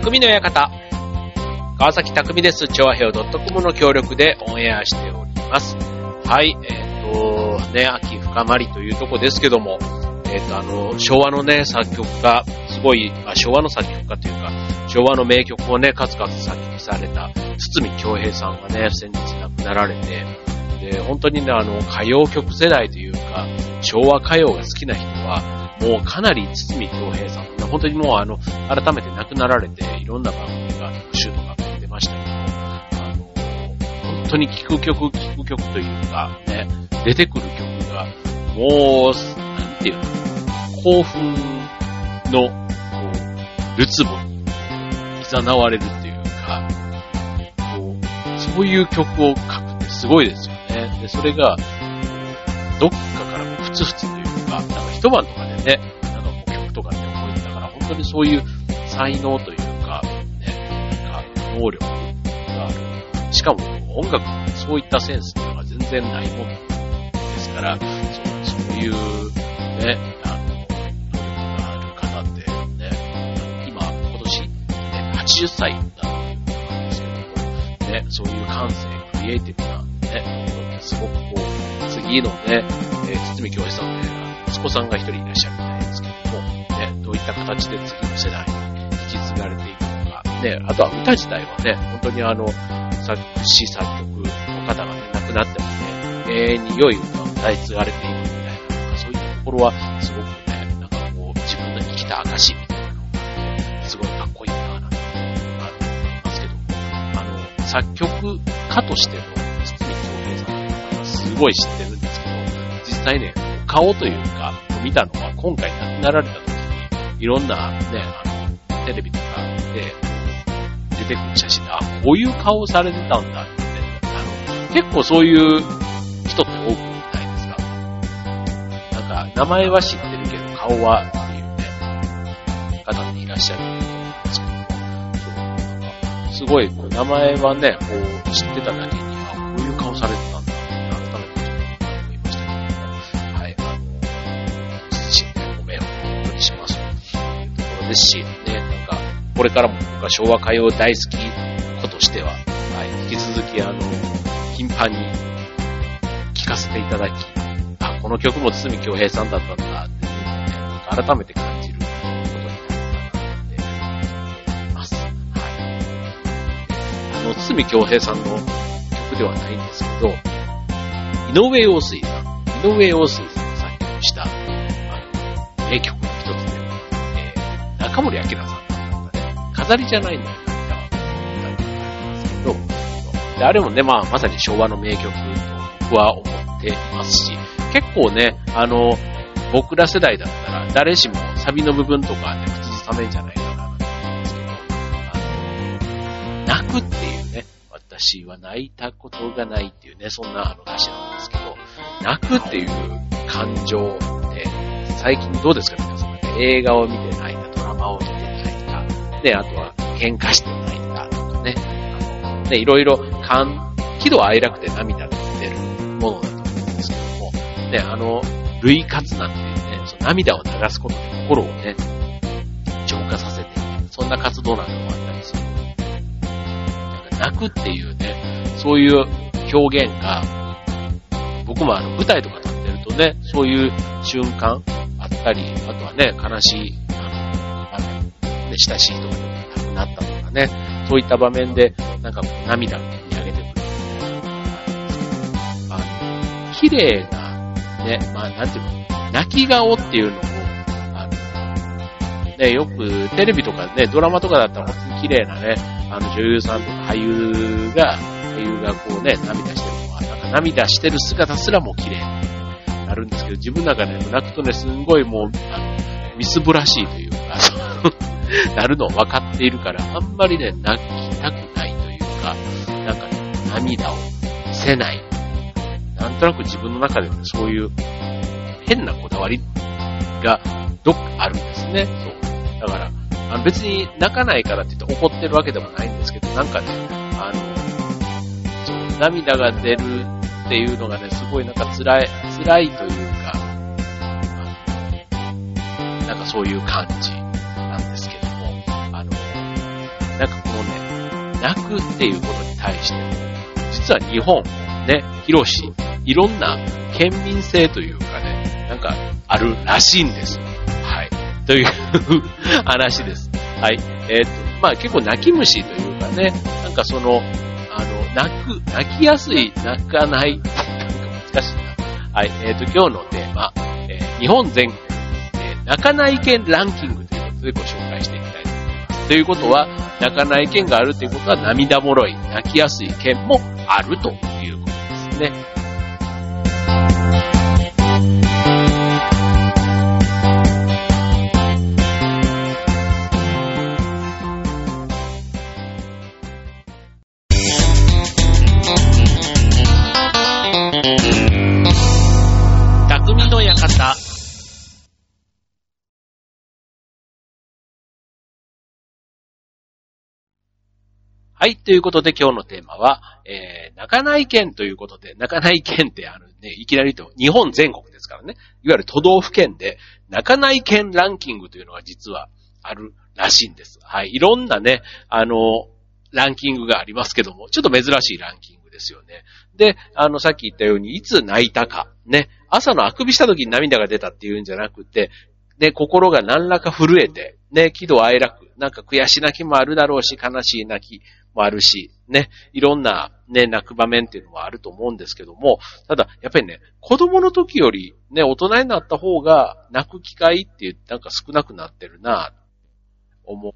匠の館。川崎匠です。調和平和 .com の協力でオンエアしております。はい、えっ、と、ね、秋深まりというとこですけども、えっ、と、あの、昭和のね、作曲家、すごい、あ、昭和の作曲家というか、昭和の名曲をね、数々作曲された、堤京平さんがね、先日亡くなられて、で、本当にね、あの、歌謡曲世代というか、昭和歌謡が好きな人は、もうかなり堤京平さん、本当にもうあの、改めて亡くなられて、いろんな番組が特集とか出ましたけど、あの、本当に聴く曲、聴く曲というか、ね、出てくる曲が、もう、なんていうの、興奮の、こう、るつぼに、誘われるっていうか、こう、そういう曲を書くってすごいですよね。で、それが、どっかからふつふつというか、なんか一晩とかでね、なんかこう曲とかで覚えてたから、本当にそういう才能というか、ね、なんか能力がある。しかも音楽ってそういったセンスっていうのが全然ないものですから、そうそういう、ね、あの、能力がある方って、ね、今、今年、ね、80歳だということなんですけども、ね、そういう感性、クリエイティブな、ね、ものってすごくこう、次のね、えー、堤京平さんの映画、息子さんが一人いらっしゃるみたいですけども、ね、どういった形で次の世代に引き継がれていくのか、ね、あとは歌自体はね、本当にあの、作詞作曲の方がね、亡くなってもね、永遠に良い歌を歌い継がれていくみたいな、そういったところは、すごくね、なんかこう、自分の生きた証みたいなのが、すごいかっこいいなぁなんて思いますけども、あの、作曲家としての堤京平さんっていうのはすごい知ってるんですけど、実際ね、顔というか、見たのは今回亡くなられた時に、いろんなね、あの、テレビとかで出てくる写真で、あ、こういう顔されてたんだって、あの、結構そういう人って多くないですか。なんか、名前は知ってるけど、顔はっていうね、方っていらっしゃると思うんですけど、そう、なんか、すごい、名前はね、こう、知ってただけに、ですし、ね、なんか、これからも僕は昭和歌謡大好き子としては、はい、引き続きあの、頻繁に聴かせていただき、あ、この曲も堤京平さんだったんだっていうのをね、なんか改めて感じることになるかなって思います。はい。あの、堤京平さんの曲ではないんですけど、井上陽水さん、井上陽水さんが作曲した、あの、名曲、中森明菜さん。なんかね、飾りじゃないんだよ、涙は。歌ったんですけど、で、あれもね、まあ、まさに昭和の名曲と僕は思っていますし、結構ね、あの、僕ら世代だったら、誰しもサビの部分とかね、口ずさめんじゃないかなと思うんですけど、あの、泣くっていうね、私は泣いたことがないっていうね、そんなあの歌詞なんですけど、泣くっていう感情って、最近どうですか皆さん、ね、映画を見て泣いた、で、あとは喧嘩して泣いたとかね、あの、ね、いろいろ感、喜怒哀楽で涙が出るものだと思うんですけども、ね、あの、類活なんていうね、その涙を流すことで心をね、浄化させて、そんな活動なんかもあったりする。なんか泣くっていうね、そういう表現が、僕もあの舞台とか立ってるとね、そういう瞬間あったり、あとはね、悲しい、ね、親しい人が亡くなったとかね、そういった場面で、なんかこう涙が見上げてくるみたいな。あの、綺麗な、ね、まあなんていうの、泣き顔っていうのを、あの、ね、よくテレビとかね、ドラマとかだったら本当に綺麗なね、あの女優さんとか俳優が、俳優がこうね、涙してるのは、なんか涙してる姿すらも綺麗になるんですけど、自分の中で泣くとね、すんごいもう、あの、みすぼらしいというか、なるのを分かっているから、あんまりね、泣きたくないというか、なんかね、涙を見せない。なんとなく自分の中で、ね、そういう変なこだわりがどっかあるんですね。そう。だから、あの別に泣かないからって言って怒ってるわけでもないんですけど、なんかね、あの、そう、涙が出るっていうのがね、すごいなんか辛い、辛いというか、なんかそういう感じなん、かこのね、泣くっていうことに対して、実は日本、ね、広し、いろんな県民性というかね、なんかあるらしいんです。はい。という話です。はい。えー、っと、まあ結構泣き虫というかね、なんかその、あの、泣く、泣きやすい、泣かない、なんか難しいな。はい。えー、っと、今日のテーマ、えー、日本全国、え、泣かない県ランキングということでご紹介していきます。ということは、泣かない県があるということは涙もろい、泣きやすい県もあるということですね。はい。ということで今日のテーマは、えー、泣かない県ということで、泣かない県ってあるね、いきなりと、日本全国ですからね。いわゆる都道府県で、泣かない県ランキングというのが実はあるらしいんです。はい。いろんなね、あの、ランキングがありますけども、ちょっと珍しいランキングですよね。で、あの、さっき言ったように、いつ泣いたか、ね、朝のあくびした時に涙が出たっていうんじゃなくて、で、心が何らか震えて、ね、喜怒哀楽、なんか悔し泣きもあるだろうし、悲しい泣きもあるし、ね、いろんなね、泣く場面っていうのもあると思うんですけども、ただ、やっぱりね、子供の時よりね、大人になった方が泣く機会ってなんか少なくなってるな、思う。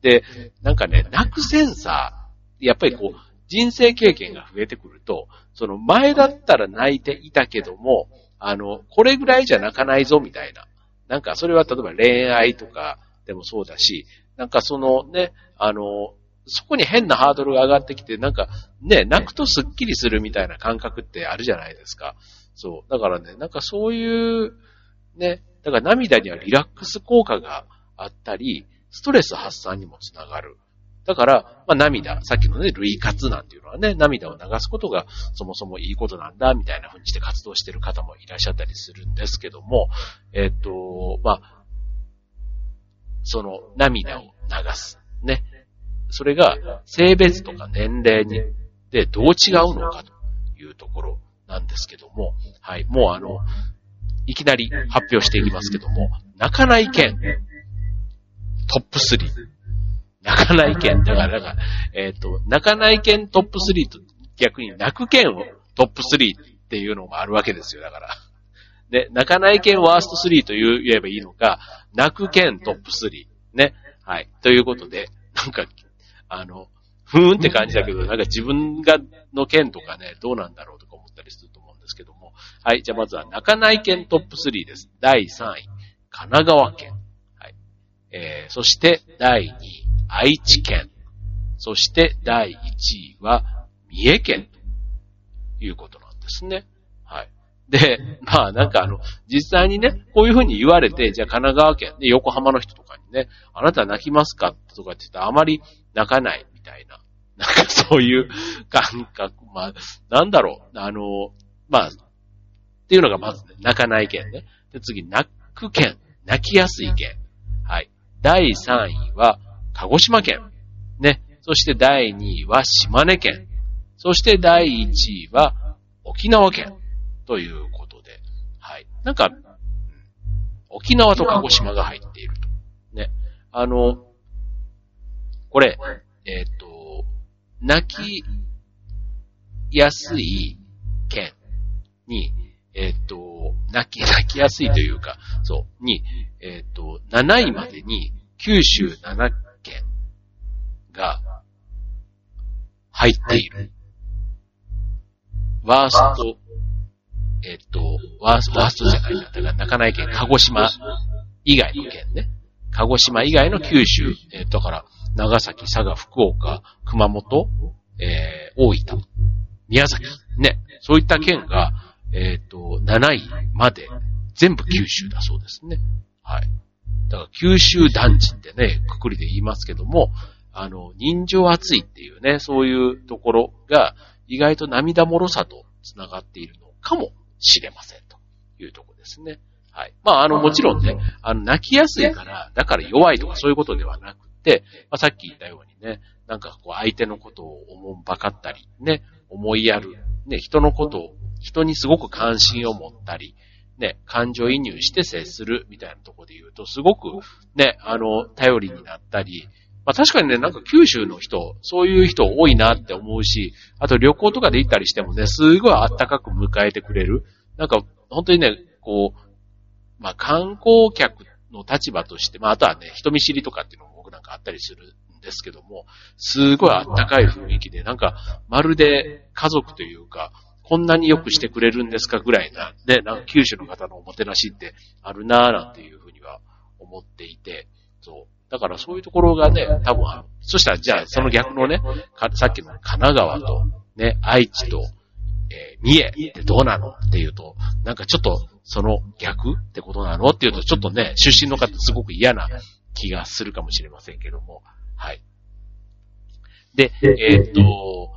で、なんかね、泣くセンサー、やっぱりこう、人生経験が増えてくると、その前だったら泣いていたけども、あの、これぐらいじゃ泣かないぞみたいな。なんかそれは例えば恋愛とかでもそうだし、なんかそのね、あの、そこに変なハードルが上がってきて、なんかね、泣くとスッキリするみたいな感覚ってあるじゃないですか。そう。だからね、なんかそういう、ね、だから涙にはリラックス効果があったり、ストレス発散にもつながる。だから、まあ涙、さっきのね、類活なんていうのはね、涙を流すことがそもそもいいことなんだ、みたいな風にして活動してる方もいらっしゃったりするんですけども、えっ、と、まあ、その涙を流す。ね。それが性別とか年齢に、でどう違うのかというところなんですけども、はい、もうあの、いきなり発表していきますけども、泣かない県、トップ3。泣かない県、だから、かえっ、ー、と、泣かない県トップ3と逆に泣く県をトップ3っていうのもあるわけですよ、だから。で、泣かない県ワースト3と言えばいいのか、泣く県トップ3。ね。はい。ということで、なんか、あの、ふーんって感じだけど、なんか自分が、の県とかね、どうなんだろうとか思ったりすると思うんですけども。はい、じゃあまずは、泣かない県トップ3です。第3位、神奈川県。はい。えー、そして、第2位、愛知県。そして、第1位は、三重県ということなんですね。で、まあなんかあの、実際にね、こういうふうに言われて、じゃあ神奈川県で横浜の人とかにね、あなた泣きますか？とかって言ったらあまり泣かないみたいな。なんかそういう感覚。まあ、なんだろう。あの、まあ、っていうのがまずね、泣かない県ね。で、次、泣く県。泣きやすい県。はい。第3位は、鹿児島県。ね。そして第2位は島根県。そして第1位は沖縄県。ということで。はい。なんか、沖縄と鹿児島が入っていると。ね。あの、これ、えっ、ー、と、泣きやすい県に、えっ、ー、と、泣き、泣きやすいというか、そう、に、えっ、ー、と、7位までに九州7県が入っている。ワースト、えっ、と、ワースト、ワーストじゃないんだ。から泣かない県、鹿児島以外の県ね。鹿児島以外の九州、えー、だから、長崎、佐賀、福岡、熊本、えー、大分、宮崎、ね、そういった県が、えっ、ー、と、7位まで全部九州だそうですね。はい。だから九州団地ってね、くくりで言いますけども、あの、人情厚いっていうね、そういうところが意外と涙もろさと繋がっているのかもしれませんというところですね。はい。まあ、あの、もちろんね、あの、泣きやすいから、だから弱いとかそういうことではなくて、まあ、さっき言ったようにね、なんかこう相手のことを思うばかったり、ね、思いやる、ね、人のことを、人にすごく関心を持ったり、ね、感情移入して接するみたいなところで言うと、すごくね、あの、頼りになったり、まあ確かにね、なんか九州の人、そういう人多いなって思うし、あと旅行とかで行ったりしてもね、すごいあったかく迎えてくれる。なんか、本当にね、こう、まあ観光客の立場として、まああとはね、人見知りとかっていうのも僕なんかあったりするんですけども、すごいあったかい雰囲気で、なんか、まるで家族というか、こんなによくしてくれるんですかぐらいな、ね、なんか九州の方のおもてなしってあるなぁなんていうふうには思っていて、そう。だからそういうところがね、多分ある。そしたら、じゃあその逆のね、さっきの神奈川と、ね、愛知と、えー、三重ってどうなのっていうと、なんかちょっとその逆ってことなのっていうと、ちょっとね、出身の方すごく嫌な気がするかもしれませんけども、はい。で、えー、っと、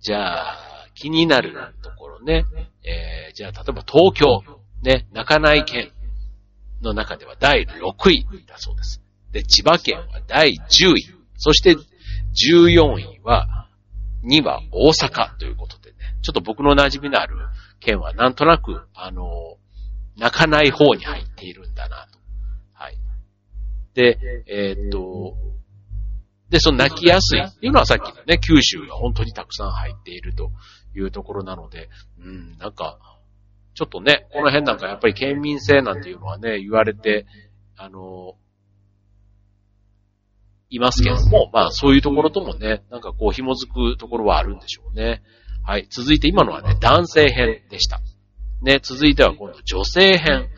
じゃあ、気になるところね、えー、じゃあ例えば東京、ね、中内県の中では第6位だそうです。で、千葉県は第10位。そして14位は、2は大阪ということでね、ちょっと僕の馴染みのある県はなんとなく、あの、泣かない方に入っているんだなと。はい。で、えー、っと、で、その泣きやすいっていうのはさっきのね、九州が本当にたくさん入っているというところなので、うん、なんか、ちょっとね、この辺なんかやっぱり県民性なんていうのはね、言われて、あの、いますけども、まあそういうところともね、なんかこう紐づくところはあるんでしょうね。はい。続いて今のはね、男性編でした。ね、続いては今度女性編。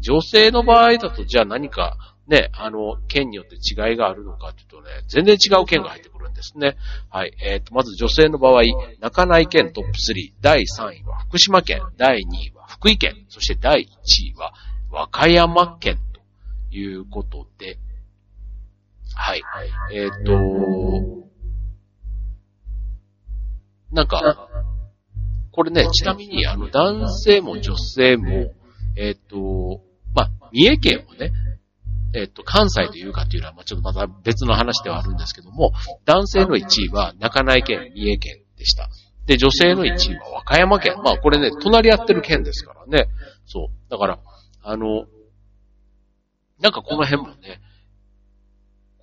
女性の場合だと、じゃあ何か、ね、あの、県によって違いがあるのかというとね、全然違う県が入ってくるんですね。はい。えっ、ー、と、まず女性の場合、中内県トップ3、第3位は福島県、第2位は福井県、そして第1位は和歌山県ということで、はい。えっ、ー、と、なんか、これね、ちなみに、あの、男性も女性も、えっ、ー、と、まあ、三重県はね、えっ、と、関西というかっていうのは、まあ、ちょっとまた別の話ではあるんですけども、男性の1位は中内県、三重県でした。で、女性の1位は和歌山県。まあ、これね、隣り合ってる県ですからね。そう。だから、あの、なんかこの辺もね、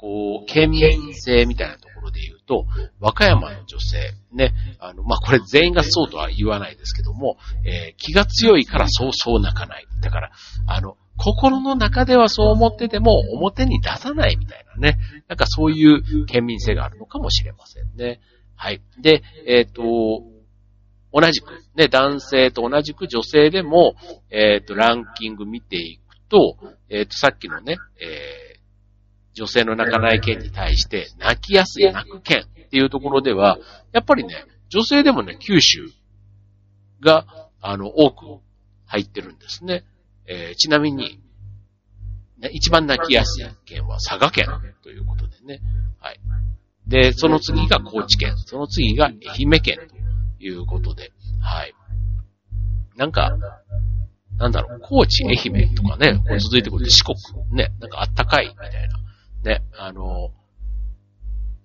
こう、県民性みたいなところで言うと、和歌山の女性、ね、あの、まあ、これ全員がそうとは言わないですけども、えー、気が強いからそうそう泣かない。だから、あの、心の中ではそう思ってても表に出さないみたいなね。なんかそういう県民性があるのかもしれませんね。はい。で、えっ、ー、と、同じく、ね、男性と同じく女性でも、えっ、ー、と、ランキング見ていくと、えっ、と、さっきのね、え女性の泣かない件に対して泣きやすい泣く件っていうところでは、やっぱりね、女性でもね、九州が、あの、多く入ってるんですね。えー、ちなみに、ね、一番泣きやすい県は佐賀県ということでね。はい。で、その次が高知県、その次が愛媛県ということで、はい。なんか、なんだろう、高知、愛媛とかね、これ続いてくる四国、ね、なんかあったかいみたいなね、あの、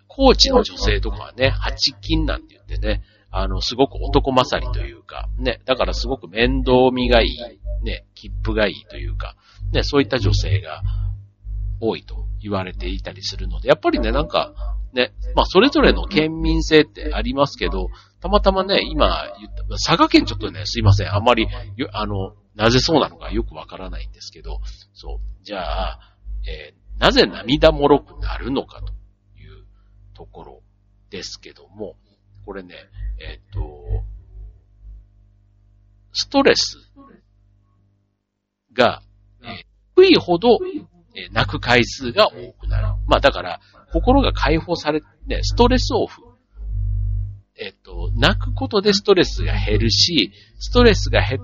高知の女性とかはね、八金なんて言ってね、あの、すごく男勝りというか、ね、だからすごく面倒見がいい、ね、切符がいいというか、ね、そういった女性が多いと言われていたりするので、やっぱりね、なんか、ね、まあ、それぞれの県民性ってありますけど、たまたまね、今言った、佐賀県ちょっとね、すいません、あんまり、あの、なぜそうなのかよくわからないんですけど、そう、じゃあ、えー、なぜ涙もろくなるのかというところですけども、これね、えっ、と、ストレスが、え、低いほど、え、泣く回数が多くなる。まあだから、心が解放され、ね、ストレスオフ。えっ、と、泣くことでストレスが減るし、ストレスが減、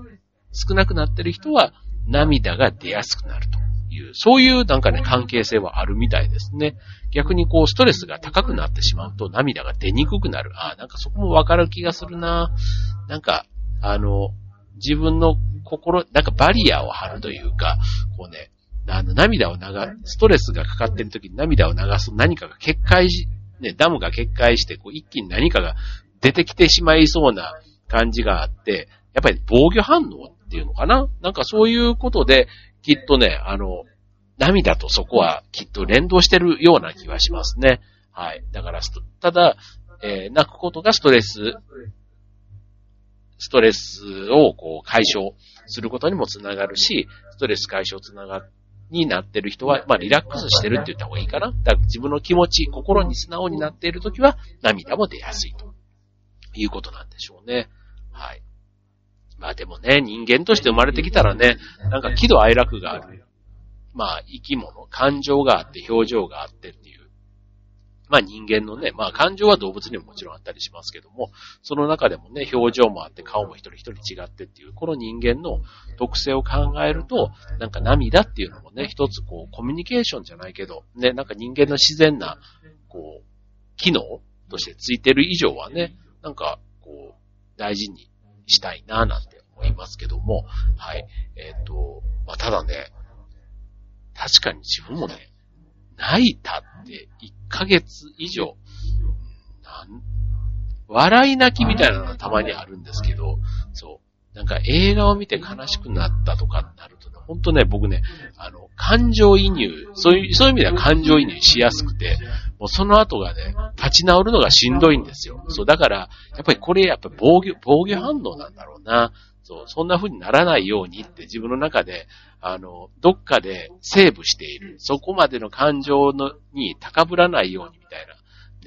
少なくなってる人は涙が出やすくなると。いう、そういうなんかね、関係性はあるみたいですね。逆にこう、ストレスが高くなってしまうと涙が出にくくなる。ああ、なんかそこもわかる気がするな。なんか、あの、自分の心、なんかバリアを張るというか、こうね、あの、涙を流す、ストレスがかかってる時に涙を流す何かが決壊し、ね、ダムが決壊して、こう、一気に何かが出てきてしまいそうな感じがあって、やっぱり防御反応っていうのかななんかそういうことで、きっとね、あの、涙とそこはきっと連動してるような気はしますね。はい。だから、ただ、えー、泣くことがストレス、ストレスをこう解消することにもつながるし、ストレス解消つなが、になってる人は、まあリラックスしてるって言った方がいいかな。だから自分の気持ち、心に素直になっているときは涙も出やすいということなんでしょうね。はい。まあでもね、人間として生まれてきたらね、なんか喜怒哀楽がある。まあ生き物、感情があって表情があってっていう。まあ人間のね、まあ感情は動物にももちろんあったりしますけども、その中でもね、表情もあって顔も一人一人違ってっていう、この人間の特性を考えると、なんか涙っていうのもね、一つこうコミュニケーションじゃないけど、ね、なんか人間の自然な、こう、機能としてついてる以上はね、なんか、こう、大事にしたいななんて思いますけども、はい。えっ、ー、と、まあ、ただね、確かに自分もね、泣いたって1ヶ月以上、なん、笑い泣きみたいなのがたまにあるんですけど、そう。なんか映画を見て悲しくなったとかになるとね、ほんとね、僕ね、あの、感情移入、そういう、そういう意味では感情移入しやすくて、もうその後がね、立ち直るのがしんどいんですよ。そう、だから、やっぱりこれやっぱ防御、防御反応なんだろうな。そう、そんな風にならないようにって自分の中で、あの、どっかでセーブしている。そこまでの感情のに高ぶらないようにみたいな。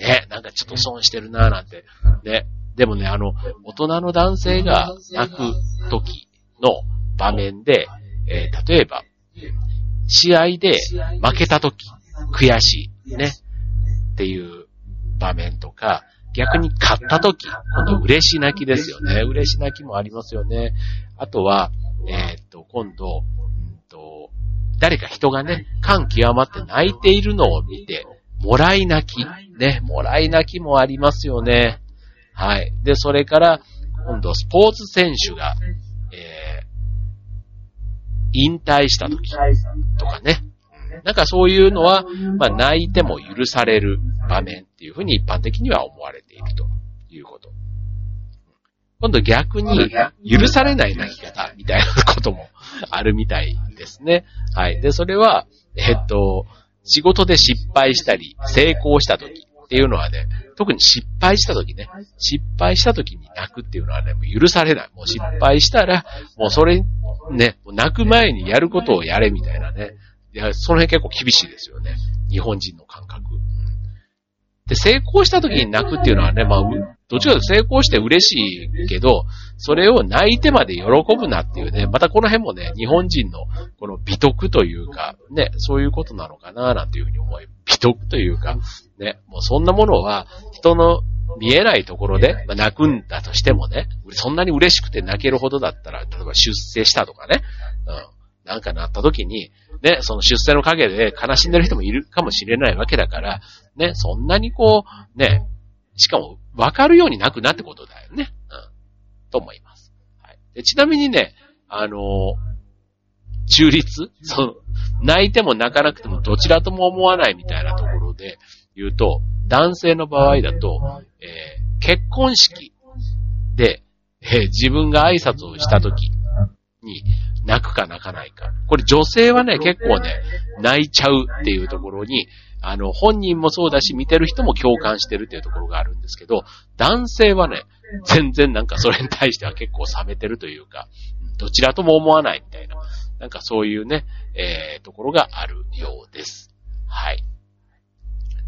ね、なんかちょっと損してるなぁなんて。ね。でもね、あの、大人の男性が泣く時の場面で、えー、例えば、試合で負けた時、悔しい。ね。っていう場面とか、逆に勝った時、今度嬉し泣きですよね。嬉し泣きもありますよね。あとは、えー、っと、今度、うんと、誰か人がね、感極まって泣いているのを見て、もらい泣き。ね、もらい泣きもありますよね。はい。で、それから、今度、スポーツ選手が、えー、引退した時とかね。なんかそういうのは、まあ泣いても許される場面っていうふうに一般的には思われているということ。今度逆に許されない泣き方みたいなこともあるみたいですね。はい。で、それは、えっと、仕事で失敗したり、成功した時っていうのはね、特に失敗した時ね、失敗した時に泣くっていうのはね、もう許されない。もう失敗したら、もうそれ、ね、泣く前にやることをやれみたいなね、いや、その辺結構厳しいですよね。日本人の感覚。で、成功した時に泣くっていうのはね、まあ、どっちかというと成功して嬉しいけど、それを泣いてまで喜ぶなっていうね、またこの辺もね、日本人のこの美徳というか、ね、そういうことなのかな、なんていうふうに思い、美徳というか、ね、もうそんなものは人の見えないところで、まあ、泣くんだとしてもね、そんなに嬉しくて泣けるほどだったら、例えば出世したとかね、うん、なんかなった時に、ね、その出世の陰で悲しんでる人もいるかもしれないわけだから、ね、そんなにこう、ね、しかも分かるようになくなってことだよね。うん。と思います。はい。でちなみにね、あの、中立？その、泣いても泣かなくてもどちらとも思わないみたいなところで言うと、男性の場合だと、えー、結婚式で、えー、自分が挨拶をした時に、泣くか泣かないか。これ女性はね、結構ね、泣いちゃうっていうところに、あの、本人もそうだし、見てる人も共感してるっていうところがあるんですけど、男性はね、全然なんかそれに対しては結構冷めてるというか、どちらとも思わないみたいな、なんかそういうね、えー、ところがあるようです。はい。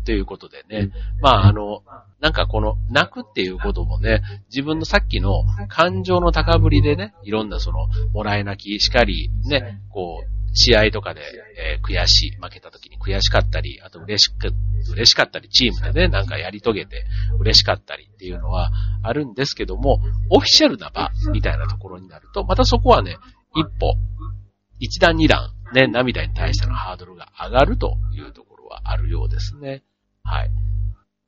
ということでね。まあ、あの、なんかこの、泣くっていうこともね、自分のさっきの感情の高ぶりでね、いろんなその、もらい泣きしかり、ね、こう、試合とかで、えー、悔しい、負けた時に悔しかったり、あと嬉しく、嬉しかったり、チームでね、なんかやり遂げて嬉しかったりっていうのはあるんですけども、オフィシャルな場みたいなところになると、またそこはね、一歩、一段二段、ね、涙に対してのハードルが上がるというところはあるようですね。はい。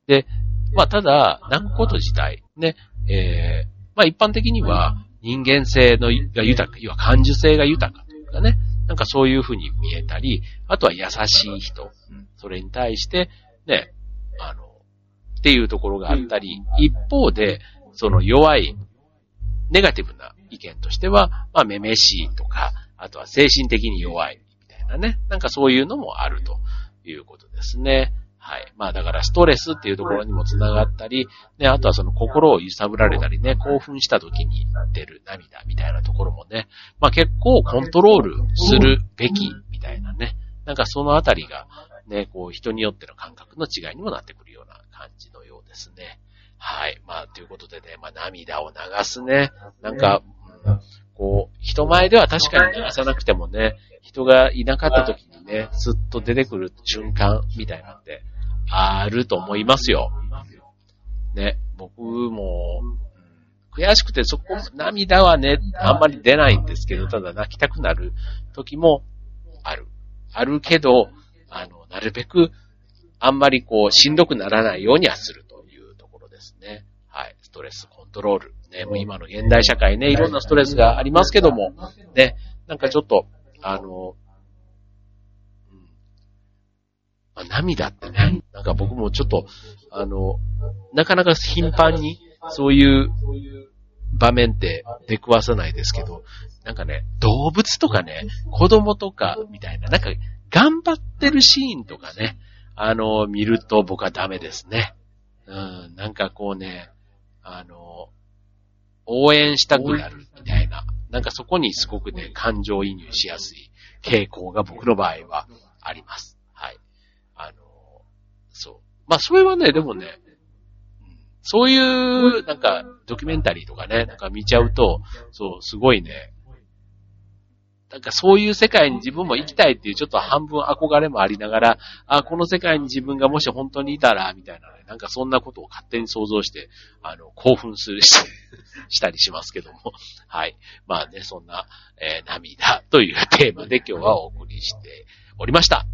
で、まあ、ただ、泣くこと自体、ね、えー、まあ、一般的には人間性のが豊か、要は感受性が豊かというかね、なんかそういう風に見えたり、あとは優しい人、それに対して、ね、あの、っていうところがあったり、一方で、その弱い、ネガティブな意見としては、まあ、めめしいとか、あとは精神的に弱い、みたいなね。なんかそういうのもあるということですね。はい。まあだからストレスっていうところにもつながったり、ね、あとはその心を揺さぶられたりね、興奮した時に出る涙みたいなところもね、まあ結構コントロールするべきみたいなね、なんかそのあたりがね、こう人によっての感覚の違いにもなってくるような感じのようですね。はい。まあということでね、まあ涙を流すね、なんか、うん、こう、人前では確かに流さなくてもね、人がいなかった時にね、スッと出てくる瞬間みたいなんで、あると思いますよ。ね、僕も、悔しくてそこ、涙はね、あんまり出ないんですけど、ただ泣きたくなる時もある。あるけど、あの、なるべく、あんまりこう、しんどくならないようにはするというところですね。はい。ストレスコントロール。ね、もう今の現代社会ね、いろんなストレスがありますけども、ね、なんかちょっと、あの、まあ、涙ってね、なんか僕もちょっと、あの、なかなか頻繁にそういう場面って出くわさないですけど、なんかね、動物とかね、子供とかみたいな、なんか頑張ってるシーンとかね、あの、見ると僕はダメですね。うん、なんかこうね、あの、応援したくなるみたいな、なんかそこにすごくね、感情移入しやすい傾向が僕の場合はあります。はいあの、そう。まあ、それはね、でもね、そういう、なんか、ドキュメンタリーとかね、なんか見ちゃうと、そう、すごいね、なんかそういう世界に自分も生きたいっていうちょっと半分憧れもありながら、あ、この世界に自分がもし本当にいたら、みたいなね、なんかそんなことを勝手に想像して、あの、興奮するし、したりしますけども。はい。まあね、そんな、えー、涙というテーマで今日はお送りしておりました。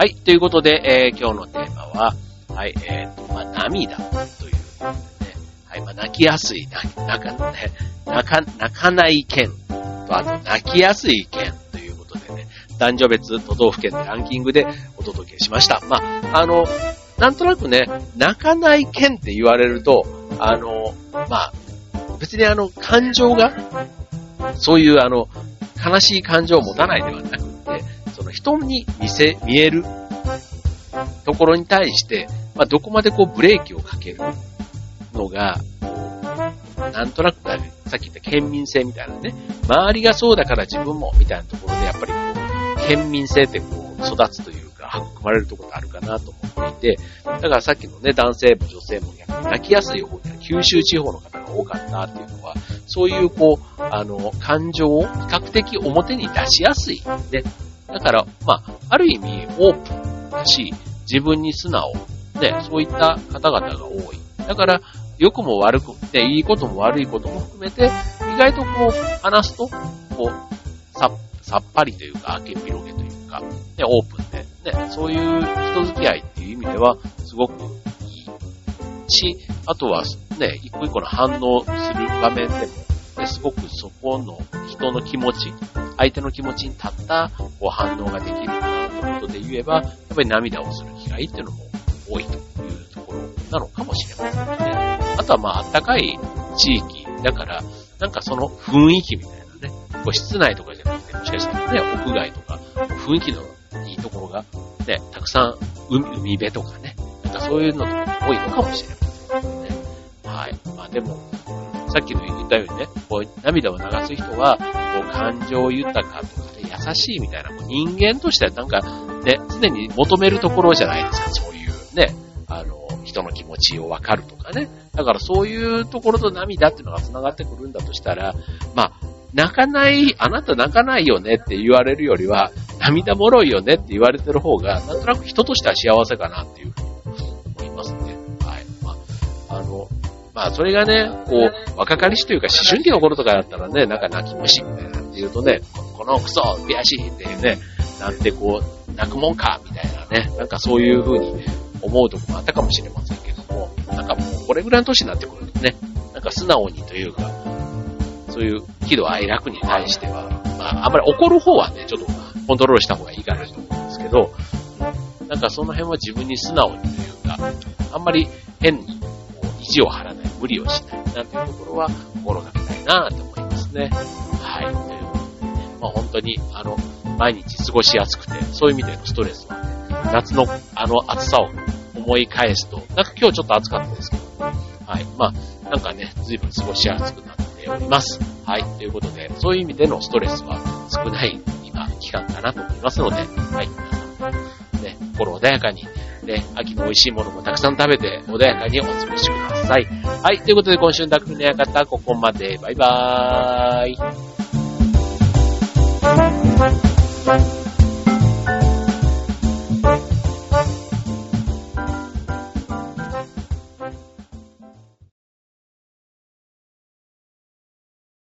はい。ということで、えー、今日のテーマは、はい、えっ、ー、と、まあ、涙ということでね、はい、まあ、泣きやすい、泣か、ね、泣か、泣かない県と、あと、泣きやすい県男女別都道府県のランキングでお届けしました。まあ、あの、なんとなくね、泣かない県って言われると、あの、まあ、別にあの、感情が、そういうあの、悲しい感情を持たないではなく、の人に見せ、見えるところに対して、まあ、どこまでこうブレーキをかけるのが、なんとなく、さっき言った県民性みたいなね、周りがそうだから自分もみたいなところでやっぱり県民性ってこう、育つというか、育まれるところがあるかなと思っていて、だからさっきのね、男性も女性も逆に泣きやすい方には九州地方の方が多かったっていうのは、そういうこう、あの、感情を比較的表に出しやすい。ね。だから、まあ、ある意味オープンだし、自分に素直。ね、そういった方々が多い。だから、良くも悪く、ね、いいことも悪いことも含めて、意外とこう、話すと、こう、ささっぱりというか、明け広げというか、ね、オープンで、ね、そういう人付き合いっていう意味では、すごくいいし、あとは、ね、一個一個の反応する場面でも、すごくそこの人の気持ち、相手の気持ちに立ったこう反応ができるなということで言えば、やっぱり涙をする機会っていうのも多いというところなのかもしれませんね。あとはまあ、あったかい地域だから、なんかその雰囲気みたいなね、こう室内とかじゃなくて、もしかしたらね、屋外とか、雰囲気のいいところが、ね、たくさん海、海辺とかね、なんかそういうのとか多いのかもしれませんね。はい。まあでも、さっきの言ったようにね、こう涙を流す人は、こう感情豊かとかね、優しいみたいな、こう人間としてはなんかね、常に求めるところじゃないですか、そういうね、あの、人の気持ちをわかるとかね。だからそういうところと涙っていうのが繋がってくるんだとしたら、まあ、泣かない、あなた泣かないよねって言われるよりは、涙もろいよねって言われてる方が、なんとなく人としては幸せかなっていうふうにまあ、それがね、こう、若かりしというか、思春期の頃とかだったらね、なんか泣き虫みたいな、言うとね、このクソ悔しいってね、なんてこう、泣くもんかみたいなね、なんかそういう風に思うとこもあったかもしれませんけども、なんかもうこれぐらいの年になってくるとね、なんか素直にというか、そういう喜怒哀楽に対しては、まあ、あんまり怒る方はね、ちょっとコントロールした方がいいかなと思うんですけど、なんかその辺は自分に素直にというか、あんまり変にこう意地を張らない、無理をしない、なんていうところは心がけたいなと思いますね。はい。ということでね、まあ本当に、あの、毎日過ごしやすくて、そういう意味でのストレスはね、夏のあの暑さを思い返すと、なんか今日ちょっと暑かったですけど、はい。まあ、なんかね、随分過ごしやすくなっております。はい。ということで、そういう意味でのストレスは少ない今、期間かなと思いますので、はい。皆さんね、心穏やかに、ね、秋の美味しいものもたくさん食べて、穏やかにお過ごしください。はい、ということで今週の匠の館、ここまで。バイバーイ。